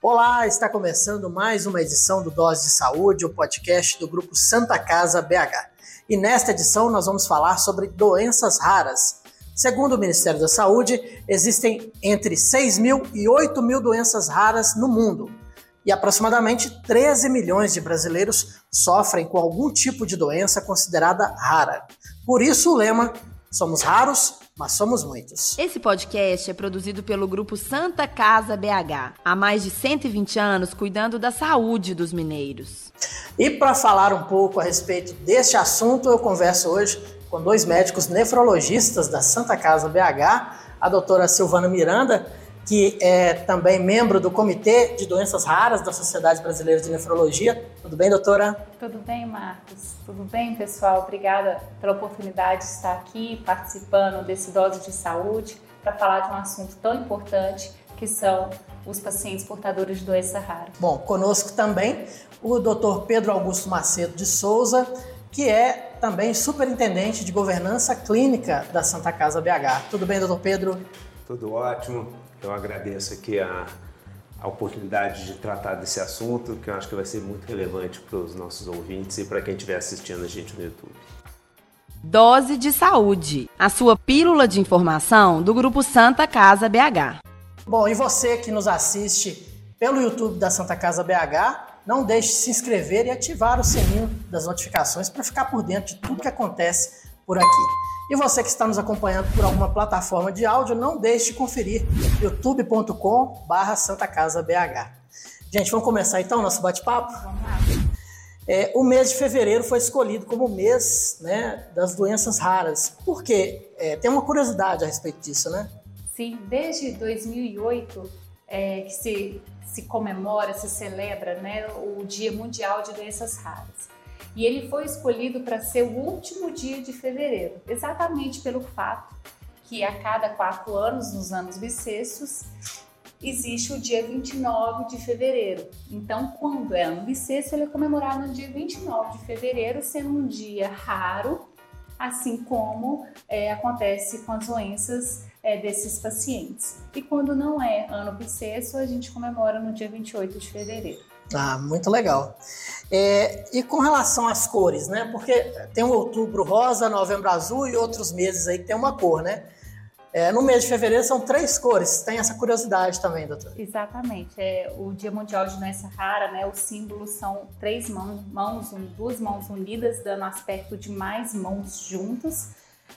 Olá, está começando mais uma edição do Dose de Saúde, o podcast do grupo Santa Casa BH. E nesta edição nós vamos falar sobre doenças raras. Segundo o Ministério da Saúde, existem entre 6 mil e 8 mil doenças raras no mundo. E aproximadamente 13 milhões de brasileiros sofrem com algum tipo de doença considerada rara. Por isso o lema Somos raros, mas somos muitos. Esse podcast é produzido pelo grupo Santa Casa BH, há mais de 120 anos cuidando da saúde dos mineiros. E para falar um pouco a respeito deste assunto, eu converso hoje com dois médicos nefrologistas da Santa Casa BH, a doutora Silvana Miranda que é também membro do Comitê de Doenças Raras da Sociedade Brasileira de Nefrologia. Tudo bem, doutora? Tudo bem, Marcos. Tudo bem, pessoal? Obrigada pela oportunidade de estar aqui participando desse Dose de Saúde para falar de um assunto tão importante que são os pacientes portadores de doença rara. Bom, conosco também o Dr. Pedro Augusto Macedo de Souza, que é também superintendente de governança clínica da Santa Casa BH. Tudo bem, doutor Pedro? Tudo ótimo. Eu agradeço aqui a, a oportunidade de tratar desse assunto, que eu acho que vai ser muito relevante para os nossos ouvintes e para quem estiver assistindo a gente no YouTube. Dose de Saúde, a sua pílula de informação do Grupo Santa Casa BH. Bom, e você que nos assiste pelo YouTube da Santa Casa BH, não deixe de se inscrever e ativar o sininho das notificações para ficar por dentro de tudo que acontece por aqui. E você que está nos acompanhando por alguma plataforma de áudio, não deixe de conferir youtube.com barra Santa Casa BH. Gente, vamos começar então o nosso bate-papo? Vamos lá. É, o mês de fevereiro foi escolhido como o mês né, das doenças raras. Por quê? É, tem uma curiosidade a respeito disso, né? Sim, desde 2008 é, que se, se comemora, se celebra né, o Dia Mundial de Doenças Raras e ele foi escolhido para ser o último dia de fevereiro, exatamente pelo fato que a cada quatro anos, nos anos bissextos, existe o dia 29 de fevereiro. Então, quando é ano bissexto, ele é comemorado no dia 29 de fevereiro, sendo um dia raro, assim como é, acontece com as doenças é, desses pacientes. E quando não é ano bissexto, a gente comemora no dia 28 de fevereiro. Ah, muito legal. É, e com relação às cores, né? Porque tem o outubro rosa, novembro azul e outros meses aí que tem uma cor, né? É, no mês de fevereiro são três cores. Tem essa curiosidade também, doutor? Exatamente. É, o Dia Mundial de Doença Rara, né? Os símbolos são três mãos, mãos duas mãos unidas, dando aspecto de mais mãos juntas,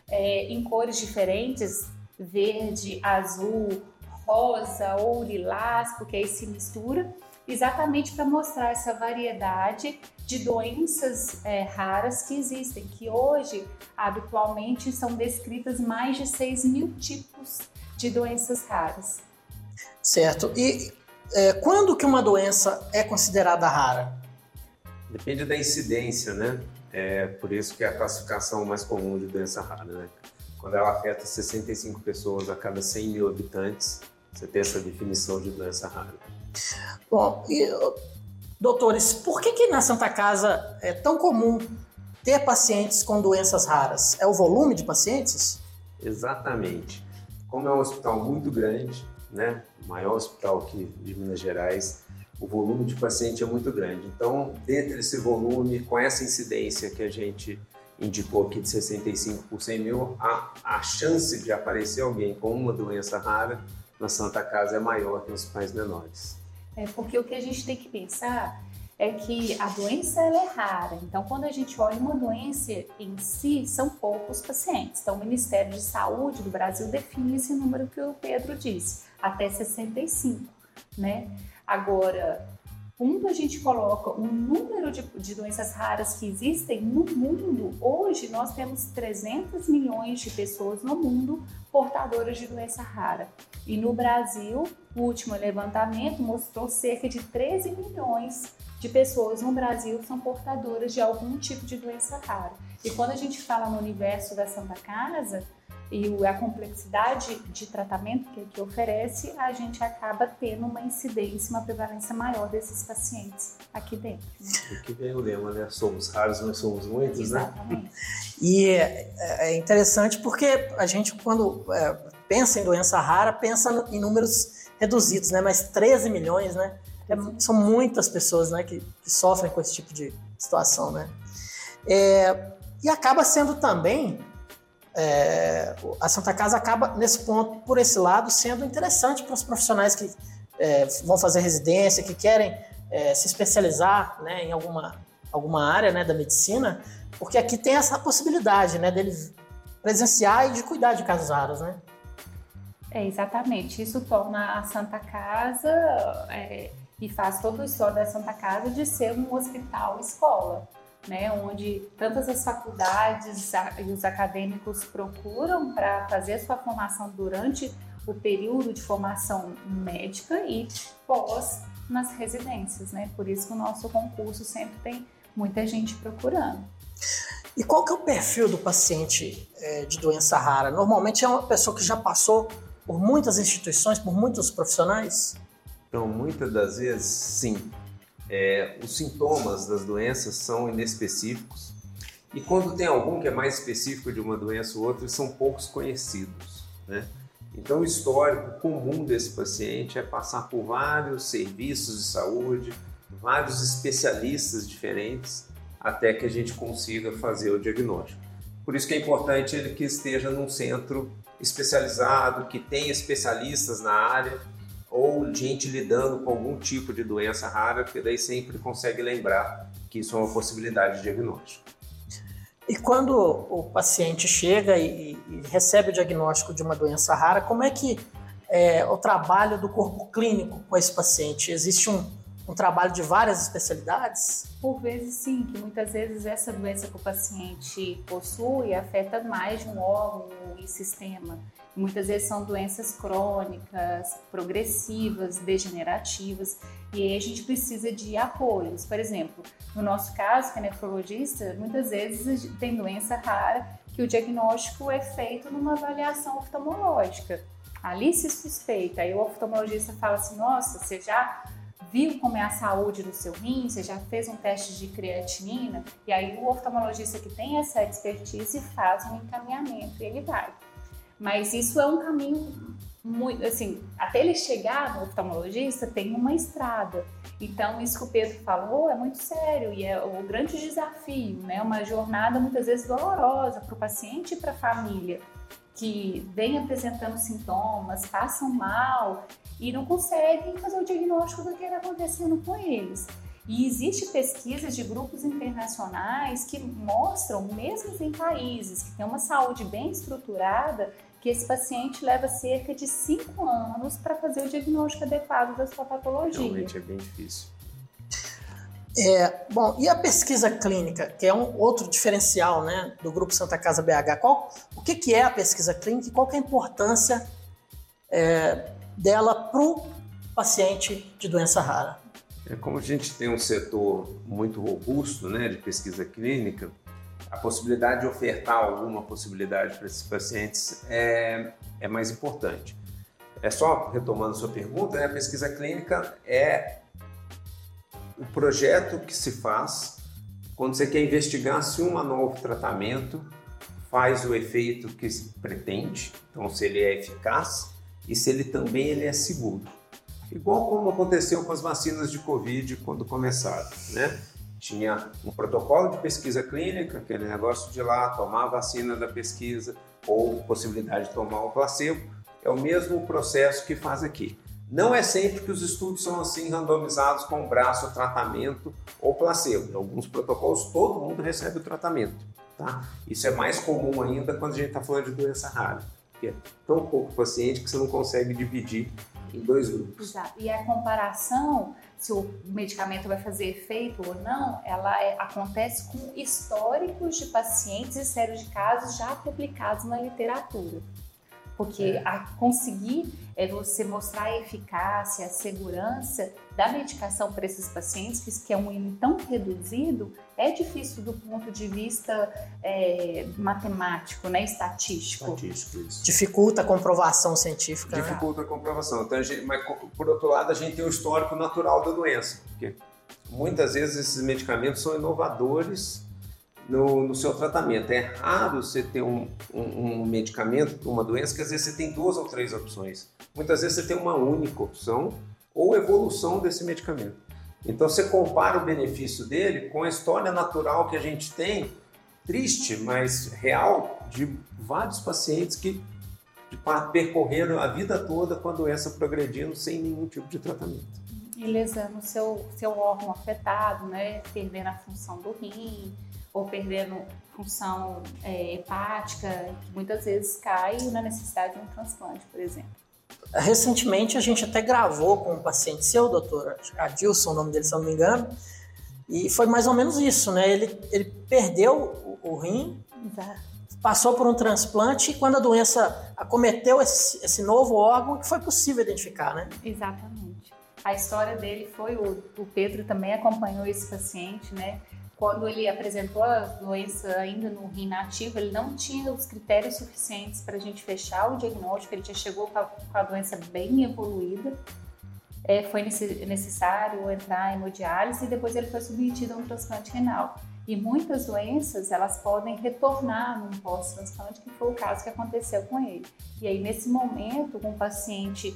é, em cores diferentes: verde, azul, rosa ou lilás, porque aí se mistura exatamente para mostrar essa variedade de doenças é, raras que existem, que hoje habitualmente são descritas mais de 6 mil tipos de doenças raras. Certo. E é, quando que uma doença é considerada rara? Depende da incidência, né? É por isso que é a classificação mais comum de doença rara, né? Quando ela afeta 65 pessoas a cada 100 mil habitantes, você tem essa definição de doença rara. Bom, e, doutores, por que, que na Santa Casa é tão comum ter pacientes com doenças raras? É o volume de pacientes? Exatamente. Como é um hospital muito grande, né, o maior hospital aqui de Minas Gerais, o volume de paciente é muito grande. Então, dentro desse volume, com essa incidência que a gente indicou aqui de 65 por 100 mil, a, a chance de aparecer alguém com uma doença rara na Santa Casa é maior que nos pais menores. É porque o que a gente tem que pensar é que a doença é rara. Então, quando a gente olha uma doença em si, são poucos pacientes. Então, o Ministério de Saúde do Brasil define esse número que o Pedro disse, até 65, né? Agora, quando a gente coloca o número de, de, doenças raras que existem no mundo, hoje nós temos 300 milhões de pessoas no mundo portadoras de doença rara. E no Brasil, o último levantamento mostrou cerca de 13 milhões de pessoas no Brasil são portadoras de algum tipo de doença rara. E quando a gente fala no universo da Santa Casa, e a complexidade de tratamento que, que oferece, a gente acaba tendo uma incidência, uma prevalência maior desses pacientes aqui dentro. Né? Aqui vem o lema, né? Somos raros, mas somos muitos, Exatamente. né? E é, é, interessante porque a gente, quando é, pensa em doença rara, pensa em números reduzidos, né? Mas 13 milhões, né? é, são muitas pessoas né, que, que, sofrem com esse tipo de situação. Né? É, e acaba sendo também, é, a Santa Casa acaba, nesse ponto, por esse lado, sendo interessante para os profissionais que é, vão fazer residência, que querem é, se especializar né, em alguma, alguma área né, da medicina, porque aqui tem essa possibilidade né, deles presenciar e de cuidar de casos raros, né? É, exatamente. Isso torna a Santa Casa é, e faz todo o história da Santa Casa de ser um hospital escola, né? Onde tantas as faculdades e os acadêmicos procuram para fazer a sua formação durante o período de formação médica e pós nas residências, né? Por isso que o nosso concurso sempre tem muita gente procurando. E qual que é o perfil do paciente é, de doença rara? Normalmente é uma pessoa que já passou por muitas instituições, por muitos profissionais? Então, muitas das vezes, sim. É, os sintomas das doenças são inespecíficos e quando tem algum que é mais específico de uma doença ou outra, são poucos conhecidos, né? Então, o histórico comum desse paciente é passar por vários serviços de saúde, vários especialistas diferentes, até que a gente consiga fazer o diagnóstico. Por isso que é importante ele que esteja num centro especializado, que tenha especialistas na área, ou gente lidando com algum tipo de doença rara, porque daí sempre consegue lembrar que isso é uma possibilidade de diagnóstico. E quando o paciente chega e, e recebe o diagnóstico de uma doença rara, como é que é o trabalho do corpo clínico com esse paciente? Existe um, um trabalho de várias especialidades? Por vezes sim, que muitas vezes essa doença que o paciente possui afeta mais de um órgão e sistema. Muitas vezes são doenças crônicas, progressivas, degenerativas, e aí a gente precisa de apoios. Por exemplo, no nosso caso, que é nefrologista, muitas vezes tem doença rara que o diagnóstico é feito numa avaliação oftalmológica. Ali se suspeita, aí o oftalmologista fala assim: nossa, você já viu como é a saúde do seu rim, você já fez um teste de creatinina, e aí o oftalmologista que tem essa expertise faz um encaminhamento e ele vai. Mas isso é um caminho muito, assim, até ele chegar no oftalmologista tem uma estrada. Então, isso que o Pedro falou é muito sério e é o grande desafio, né? Uma jornada muitas vezes dolorosa para o paciente e para a família que vem apresentando sintomas, passam mal e não conseguem fazer o diagnóstico do que está acontecendo com eles. E existe pesquisas de grupos internacionais que mostram, mesmo em países que têm uma saúde bem estruturada, que esse paciente leva cerca de 5 anos para fazer o diagnóstico adequado da sua patologia. Realmente é bem difícil. É, bom, e a pesquisa clínica, que é um outro diferencial né, do Grupo Santa Casa BH, qual, o que, que é a pesquisa clínica e qual é a importância é, dela para o paciente de doença rara? É, como a gente tem um setor muito robusto né, de pesquisa clínica, a possibilidade de ofertar alguma possibilidade para esses pacientes é, é mais importante. É só retomando sua pergunta, né, a pesquisa clínica é o projeto que se faz quando você quer investigar se um novo tratamento faz o efeito que se pretende, então se ele é eficaz e se ele também ele é seguro. Igual como aconteceu com as vacinas de Covid quando começaram, né? Tinha um protocolo de pesquisa clínica, aquele negócio de lá tomar a vacina da pesquisa ou possibilidade de tomar o placebo. É o mesmo processo que faz aqui. Não é sempre que os estudos são assim randomizados com braço, tratamento ou placebo. Em alguns protocolos todo mundo recebe o tratamento. Tá? Isso é mais comum ainda quando a gente está falando de doença rara, porque é tão pouco paciente que você não consegue dividir em dois grupos. Exato. E a comparação, se o medicamento vai fazer efeito ou não, ela é, acontece com históricos de pacientes e séries de casos já publicados na literatura. Porque é. a conseguir é você mostrar a eficácia, a segurança da medicação para esses pacientes, que é um índice tão reduzido, é difícil do ponto de vista é, matemático, né, estatístico. Estatístico, isso. Dificulta a comprovação científica. Né? Dificulta né? a comprovação. Então, a gente, mas por outro lado, a gente tem o histórico natural da doença, porque muitas vezes esses medicamentos são inovadores no, no, seu tratamento. É raro você ter um, um, um medicamento para uma doença que às vezes você tem duas ou três opções. Muitas vezes você tem uma única opção ou evolução desse medicamento. Então você compara o benefício dele com a história natural que a gente tem, triste, mas real, de vários pacientes que percorreram a vida toda com a doença progredindo sem nenhum tipo de tratamento. E lesando seu, seu órgão afetado, né? Perdendo a função do rim, ou perdendo função é, hepática, que muitas vezes cai na necessidade de um transplante, por exemplo. Recentemente a gente até gravou com um paciente seu, doutora Adilson, o nome dele, se eu não me engano, e foi mais ou menos isso, né? Ele, ele perdeu o, o rim, Exato. passou por um transplante e quando a doença acometeu esse, esse novo órgão, que foi possível identificar, né? Exatamente. A história dele foi, o, o Pedro também acompanhou esse paciente, né? Quando ele apresentou a doença ainda no rim nativo, ele não tinha os critérios suficientes para a gente fechar o diagnóstico, ele já chegou com a, doença bem evoluída. É, foi necessário entrar em hemodiálise e depois ele foi submetido a um transplante renal. E muitas doenças, elas podem retornar num pós-transplante, que foi o caso que aconteceu com ele. E aí, nesse momento, com o paciente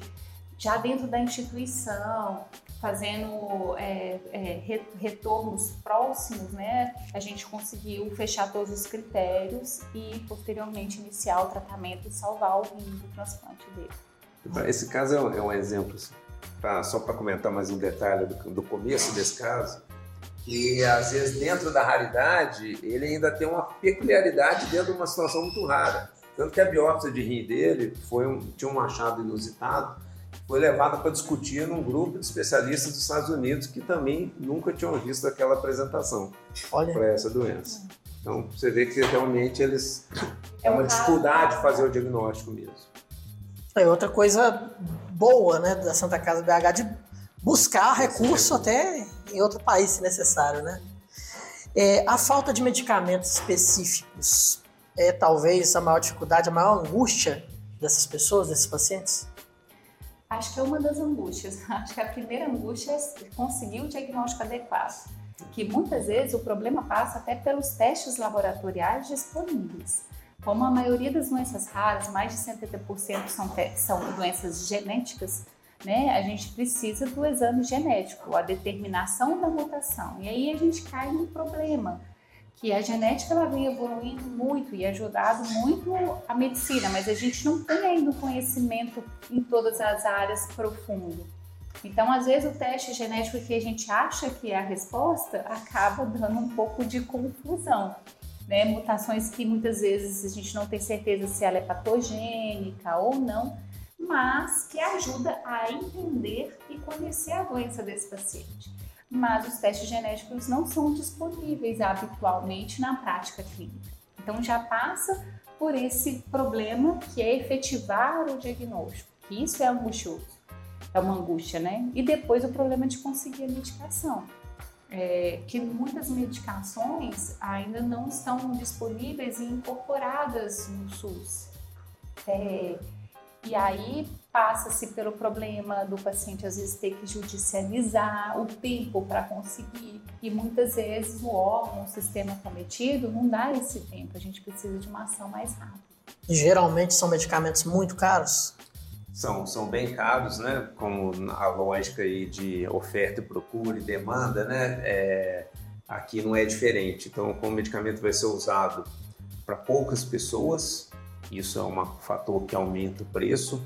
já dentro da instituição, fazendo é, é, retornos próximos, né, a gente conseguiu fechar todos os critérios e posteriormente iniciar o tratamento e salvar o rim do transplante dele. Esse caso é um, é exemplo, pra, só para comentar mais um detalhe do, do começo desse caso, que às vezes dentro da raridade ele ainda tem uma peculiaridade dentro de uma situação muito rara. Tanto que a biópsia de rim dele foi um, tinha um achado inusitado foi levada para discutir num grupo de especialistas dos Estados Unidos que também nunca tinham visto aquela apresentação para essa doença. Então você vê que realmente eles é uma dificuldade fazer o diagnóstico mesmo. É outra coisa boa, né, da Santa Casa BH de buscar recurso até em outro país, se necessário, né? É, a falta de medicamentos específicos é talvez a maior dificuldade, a maior angústia dessas pessoas, desses pacientes? Acho que é uma das angústias. Acho que a primeira angústia é conseguir o diagnóstico adequado. Que muitas vezes o problema passa até pelos testes laboratoriais disponíveis. Como a maioria das doenças raras, mais de 70% são, são doenças genéticas, né? A gente precisa do exame genético, a determinação da mutação. E aí a gente cai no problema que a genética ela vem evoluindo muito e ajudado muito a medicina, mas a gente não tem ainda o conhecimento em todas as áreas profundo. Então, às vezes, o teste genético que a gente acha que é a resposta acaba dando um pouco de confusão. Né? Mutações que muitas vezes a gente não tem certeza se ela é patogênica ou não, mas que ajuda a entender e conhecer a doença desse paciente mas os testes genéticos não são disponíveis habitualmente na prática clínica. Então já passa por esse problema que é efetivar o diagnóstico, que isso é angustioso, é uma angústia, né? E depois o problema de conseguir a medicação. É, que muitas medicações ainda não estão disponíveis e incorporadas no SUS. É, e aí passa-se pelo problema do paciente às vezes ter que judicializar o tempo para conseguir. E muitas vezes o órgão, o sistema cometido não dá esse tempo. A gente precisa de uma ação mais rápida. Geralmente são medicamentos muito caros? São, são bem caros, né? Como a lógica aí de oferta e procura e demanda, né? É, aqui não é diferente. Então, como o medicamento vai ser usado para poucas pessoas, isso é um fator que aumenta o preço.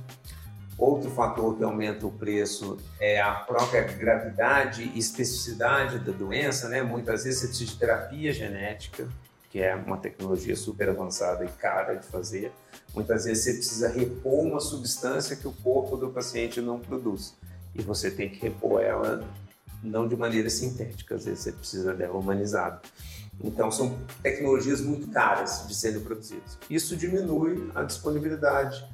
Outro fator que aumenta o preço é a própria gravidade e especificidade da doença, né? Muitas vezes você precisa de terapia genética, que é uma tecnologia super avançada e cara de fazer. Muitas vezes você precisa repor uma substância que o corpo do paciente não produz. E você tem que repor ela não de maneira sintética, às vezes você precisa dela humanizada. Então, são tecnologias muito caras de serem produzidas. Isso diminui a disponibilidade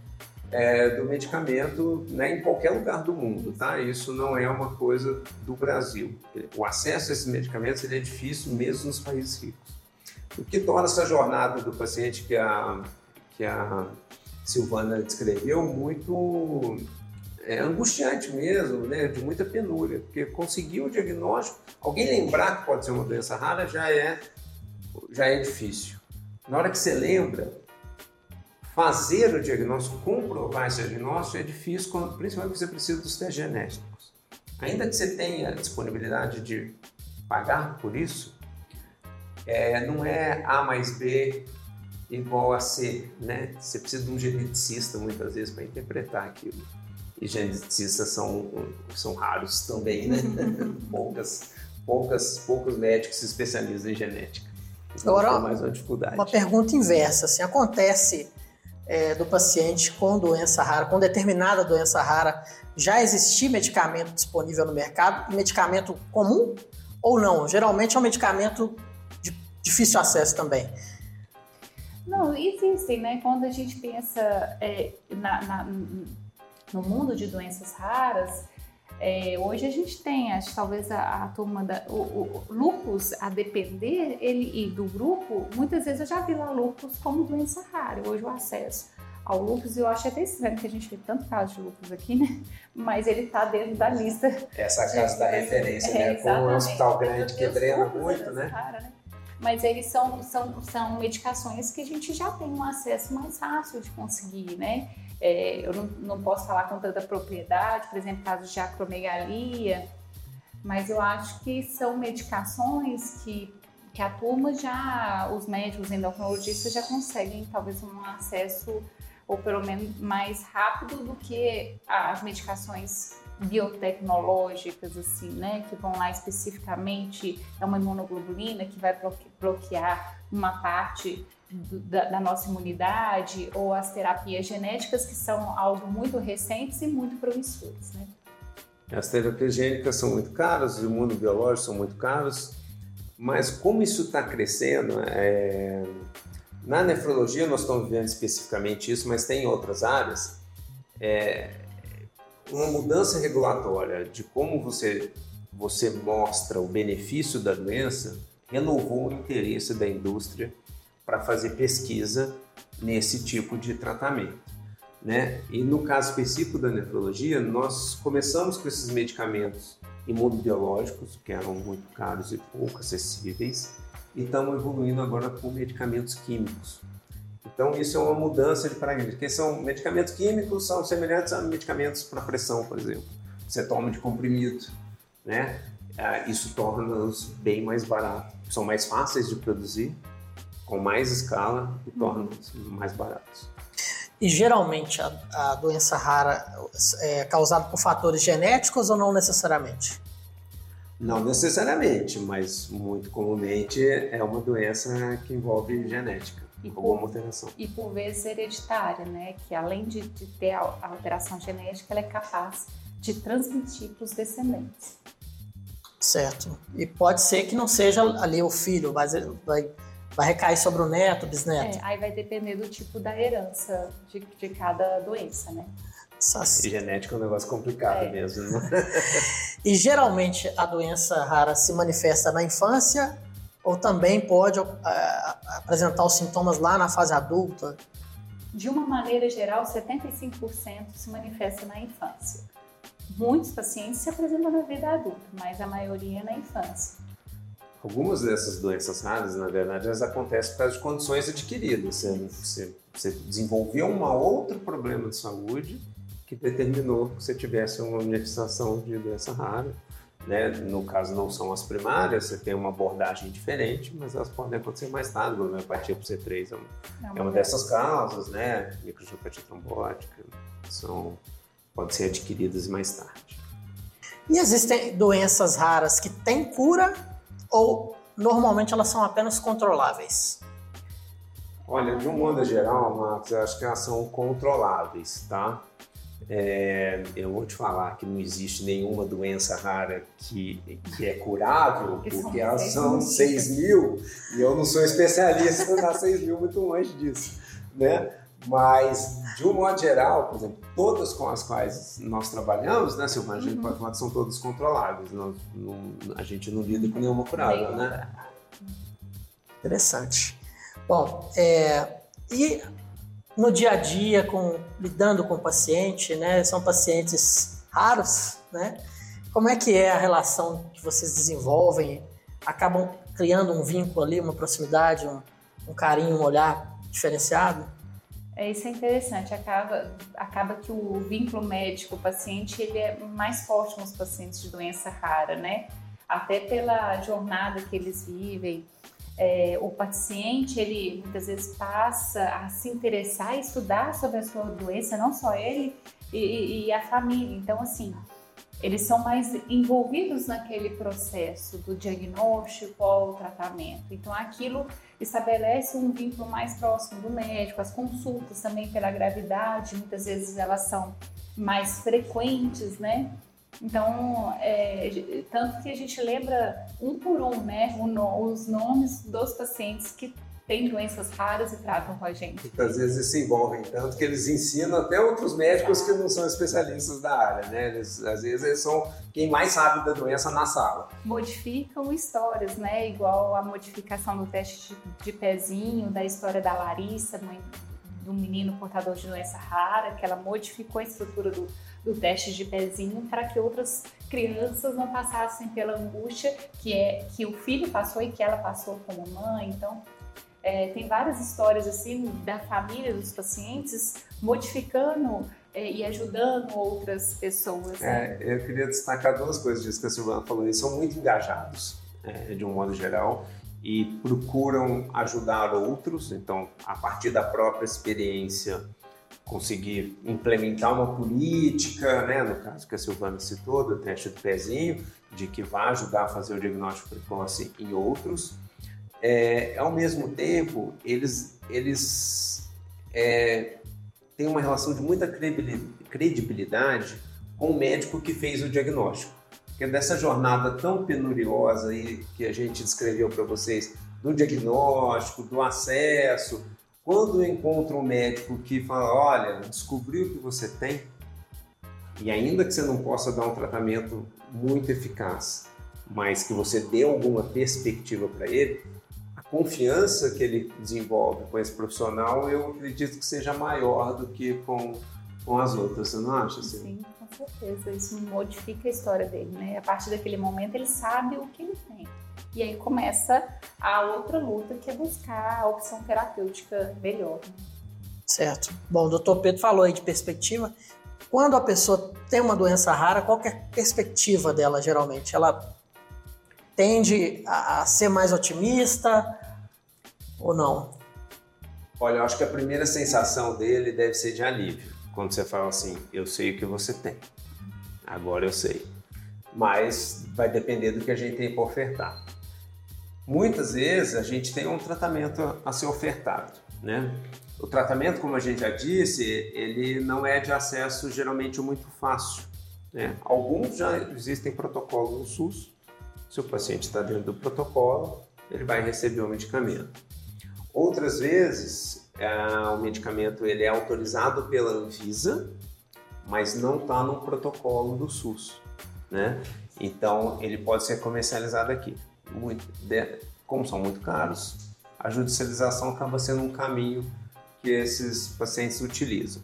é, do medicamento né, em qualquer lugar do mundo, tá? Isso não é uma coisa do Brasil. O acesso a esses medicamentos é difícil mesmo nos países ricos. O que torna essa jornada do paciente que a, que a Silvana descreveu muito é, angustiante mesmo, né, de muita penúria, porque conseguir o diagnóstico, alguém lembrar que pode ser uma doença rara já é já é difícil. Na hora que você lembra, fazer o diagnóstico, comprovar esse diagnóstico é difícil, principalmente porque você precisa dos testes genéticos. ainda que você tenha disponibilidade de pagar por isso, é, não é A mais B igual a C, né? Você precisa de um geneticista muitas vezes para interpretar aquilo. E geneticistas são, são raros também, né? poucas, poucas, poucos médicos se especializam em genética. Agora, mais uma dificuldade. Uma pergunta inversa, assim, acontece é, do paciente com doença rara, com determinada doença rara, já existir medicamento disponível no mercado, medicamento comum ou não? Geralmente é um medicamento de difícil acesso também. Não, existem, né? Quando a gente pensa é, na, na, no mundo de doenças raras, é, hoje a gente tem, acho talvez a, a turma da o, o, lupus, a depender ele e do grupo, muitas vezes eu já vi lá lupus como doença rara. Hoje o acesso ao lupus, eu acho até estranho que a gente vê tanto caso de lupus aqui, né? Mas ele está dentro da lista. Essa casa da referência, né? É, Como um hospital grande que drena muito, né? Rara, né? Mas eles são, são, são medicações que a gente já tem um acesso mais fácil de conseguir, né? É, eu não, não posso falar com tanta propriedade, por exemplo, casos de acromegalia, mas eu acho que são medicações que, que a turma já, os médicos endocrinologistas já conseguem talvez um acesso ou pelo menos mais rápido do que as medicações biotecnológicas, assim, né, que vão lá especificamente, é uma imunoglobulina que vai bloquear uma parte do, da, da, nossa imunidade, ou as terapias genéticas, que são algo muito recentes e muito promissores, né. As terapias gênicas são muito caras, os imunobiológicos são muito caros, mas como isso está crescendo, é... na nefrologia nós estamos vendo especificamente isso, mas tem outras áreas, é uma mudança regulatória de como você, você mostra o benefício da doença renovou o interesse da indústria para fazer pesquisa nesse tipo de tratamento. Né? E no caso específico da nefrologia, nós começamos com esses medicamentos imunobiológicos, que eram muito caros e pouco acessíveis, e estamos evoluindo agora com medicamentos químicos, então, isso é uma mudança de paradigma, porque são medicamentos químicos, são semelhantes a medicamentos para pressão, por exemplo. Você toma de comprimido, né? Ah, isso torna-os bem mais baratos. São mais fáceis de produzir, com mais escala e torna-os mais baratos. E geralmente a, a, doença rara é causada por fatores genéticos ou não necessariamente? Não necessariamente, mas muito comumente é uma doença que envolve genética. E por, alteração. E por vezes hereditária, né? Que além de, de ter a alteração genética, ela é capaz de transmitir para os descendentes. Certo. E pode ser que não seja ali o filho, mas vai, vai recair sobre o neto, bisneto. É, aí vai depender do tipo da herança de, de cada doença, né? E genética é um negócio complicado é. mesmo. E geralmente a doença rara se manifesta na infância ou também pode uh, apresentar os sintomas lá na fase adulta? De uma maneira geral, 75% se manifesta na infância. Muitos pacientes se apresentam na vida adulta, mas a maioria é na infância. Algumas dessas doenças raras, na verdade, elas acontecem por causa de condições adquiridas. Você, você, você desenvolveu um outro problema de saúde que determinou que você tivesse uma manifestação de doença rara né? No caso, não são as primárias, você tem uma abordagem diferente, mas elas podem acontecer mais tarde. A homeopatia por C3 é uma, é uma dessas causas, né? Microgeopatia trombótica, são, podem ser adquiridas mais tarde. E existem doenças raras que têm cura ou normalmente elas são apenas controláveis? Olha, de um modo geral, Marcos, eu acho que elas são controláveis, tá? É, eu vou te falar que não existe nenhuma doença rara que, que é curável, porque, porque elas são 6 mil e eu não sou especialista nas 6 mil, muito longe disso, né? Mas, de um modo geral, por exemplo, todas com as quais nós trabalhamos, né, Silvana, a gente uhum. pode falar que são todas controláveis, não, não, a gente não lida com nenhuma curável, né? Interessante. Bom, é, e no dia a dia, com, lidando com o paciente, né? São pacientes raros, né? Como é que é a relação que vocês desenvolvem? Acabam criando um vínculo ali, uma proximidade, um, um carinho, um olhar diferenciado? É, isso é interessante, acaba, acaba que o vínculo médico-paciente ele é mais forte nos pacientes de doença rara, né? Até pela jornada que eles vivem, é, o paciente ele muitas vezes passa a se interessar e estudar sobre a sua doença, não só ele e, e a família. Então, assim, eles são mais envolvidos naquele processo do diagnóstico ao tratamento. Então, aquilo estabelece um vínculo mais próximo do médico. As consultas também pela gravidade, muitas vezes elas são mais frequentes, né? Então, é, tanto que a gente lembra um por um, né, os nomes dos pacientes que têm doenças raras e tratam com a gente. Muitas vezes se envolvem tanto que eles ensinam até outros médicos que não são especialistas da área, né? Eles, às vezes eles são quem mais sabe da doença na sala. Modificam histórias, né? Igual a modificação do teste de, de pezinho, da história da Larissa, mãe do menino portador de doença rara, que ela modificou a estrutura do, do teste de pezinho para que outras crianças não passassem pela angústia que é que o filho passou e que ela passou como mãe. Então, é, tem várias histórias assim da família dos pacientes modificando é, e ajudando outras pessoas. É, eu queria destacar duas coisas disso que a Silvana falou. Eles são muito engajados, é, de um modo geral, e procuram ajudar outros. Então, a partir da própria experiência, conseguir implementar uma política, né, no caso que a Silvana citou, do teste do pezinho, de que vai ajudar a fazer o diagnóstico precoce em outros é, ao mesmo tempo, eles, eles é, têm uma relação de muita credibilidade com o médico que fez o diagnóstico. Porque dessa jornada tão penuriosa aí que a gente descreveu para vocês, do diagnóstico, do acesso, quando eu encontro um médico que fala, olha, descobriu que você tem, e ainda que você não possa dar um tratamento muito eficaz, mas que você dê alguma perspectiva para ele, confiança que ele desenvolve com esse profissional, eu acredito que seja maior do que com, com as outras. Você não acha? Assim? Sim, com certeza. Isso modifica a história dele, né? A partir daquele momento ele sabe o que ele tem. E aí começa a outra luta, que é buscar a opção terapêutica melhor. Certo. Bom, o doutor Pedro falou aí de perspectiva. Quando a pessoa tem uma doença rara, qual é a perspectiva dela, geralmente? Ela tende a ser mais otimista ou não? Olha, eu acho que a primeira sensação dele deve ser de alívio. Quando você fala assim, eu sei o que você tem. Agora eu sei. Mas vai depender do que a gente tem para ofertar. Muitas vezes a gente tem um tratamento a ser ofertado, né? O tratamento, como a gente já disse, ele não é de acesso geralmente muito fácil. Né? Alguns já existem protocolos no SUS, se o paciente está dentro do protocolo, ele vai receber o medicamento. Outras vezes, é, o medicamento ele é autorizado pela Anvisa, mas não está no protocolo do SUS, né? Então, ele pode ser comercializado aqui. Muito, como são muito caros, a judicialização acaba sendo um caminho que esses pacientes utilizam.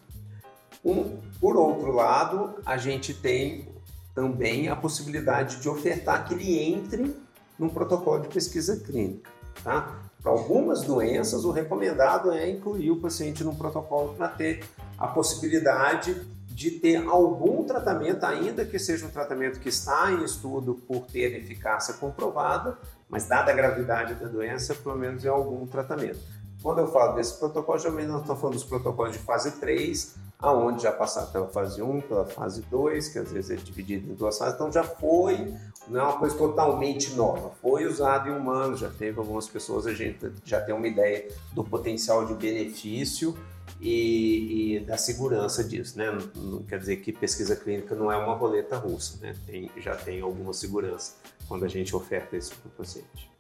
Um, por outro lado, a gente tem também a possibilidade de ofertar que ele entre num protocolo de pesquisa clínica. Tá? Para algumas doenças, o recomendado é incluir o paciente num protocolo para ter a possibilidade de ter algum tratamento, ainda que seja um tratamento que está em estudo por ter eficácia comprovada, mas dada a gravidade da doença, pelo menos é algum tratamento. Quando eu falo desse protocolo, geralmente nós estamos falando dos protocolos de fase 3, aonde já passaram pela fase 1, pela fase 2, que às vezes é dividido em duas fases, então já foi, não é uma coisa totalmente nova, foi usado em humanos, já teve algumas pessoas, a gente já tem uma ideia do potencial de benefício e, e da segurança disso, né? Não, não, quer dizer que pesquisa clínica não é uma roleta russa, né? Tem, já tem alguma segurança quando a gente oferta isso para o paciente.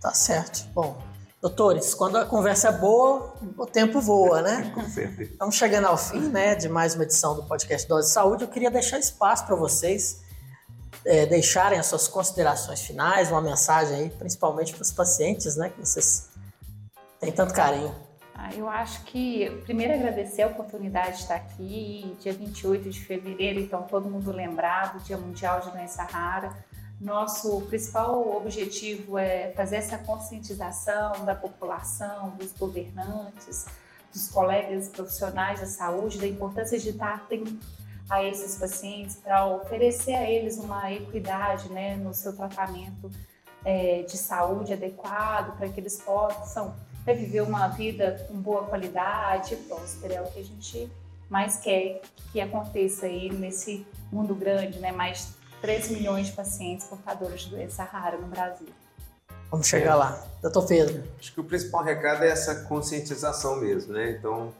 Tá certo. Bom, Doutores, quando a conversa é boa, o tempo voa, né? Com certeza. Estamos chegando ao fim né, de mais uma edição do podcast Dose de Saúde. Eu queria deixar espaço para vocês é, deixarem as suas considerações finais, uma mensagem aí, principalmente para os pacientes, né? Que vocês têm tanto carinho. Ah, eu acho que, primeiro, agradecer a oportunidade de estar aqui. Dia 28 de fevereiro, então, todo mundo lembrado, Dia Mundial de Doença Rara nosso principal objetivo é fazer essa conscientização da população, dos governantes, dos colegas profissionais da saúde, da importância de estar atento a esses pacientes para oferecer a eles uma equidade né, no seu tratamento é, de saúde adequado, para que eles possam viver uma vida com boa qualidade e próspera. É o que a gente mais quer que aconteça aí nesse mundo grande, né? Mais 3 milhões de pacientes portadores de doença rara no Brasil. Vamos chegar é. lá. Doutor Pedro. Acho que o principal recado é essa conscientização mesmo, né? Então,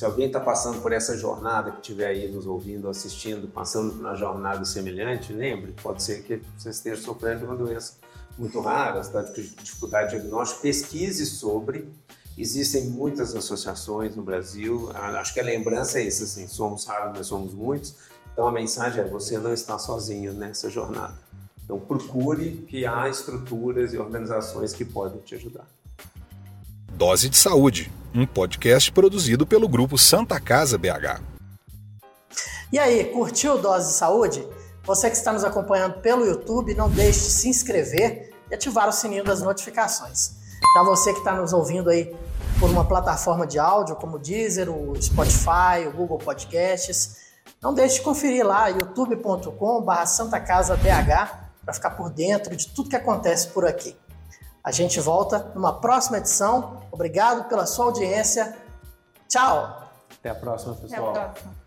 se alguém está passando por essa jornada, que estiver aí nos ouvindo, assistindo, passando por uma jornada semelhante, lembre, pode ser que você esteja sofrendo de uma doença muito rara, está com dificuldade de diagnóstico, pesquise sobre. Existem muitas associações no Brasil. Acho que a lembrança é isso, assim, somos raros, mas somos muitos. Então a mensagem é: você não está sozinho nessa jornada. Então procure que há estruturas e organizações que podem te ajudar. Dose de Saúde, um podcast produzido pelo grupo Santa Casa BH. E aí, curtiu Dose de Saúde? Você que está nos acompanhando pelo YouTube, não deixe de se inscrever e ativar o sininho das notificações. Para você que está nos ouvindo aí por uma plataforma de áudio como o Deezer, o Spotify, o Google Podcasts, não deixe de conferir lá youtube.com.br Santa Casa BH para ficar por dentro de tudo que acontece por aqui. A gente volta numa próxima edição. Obrigado pela sua audiência. Tchau! Até a próxima, pessoal. Até a próxima.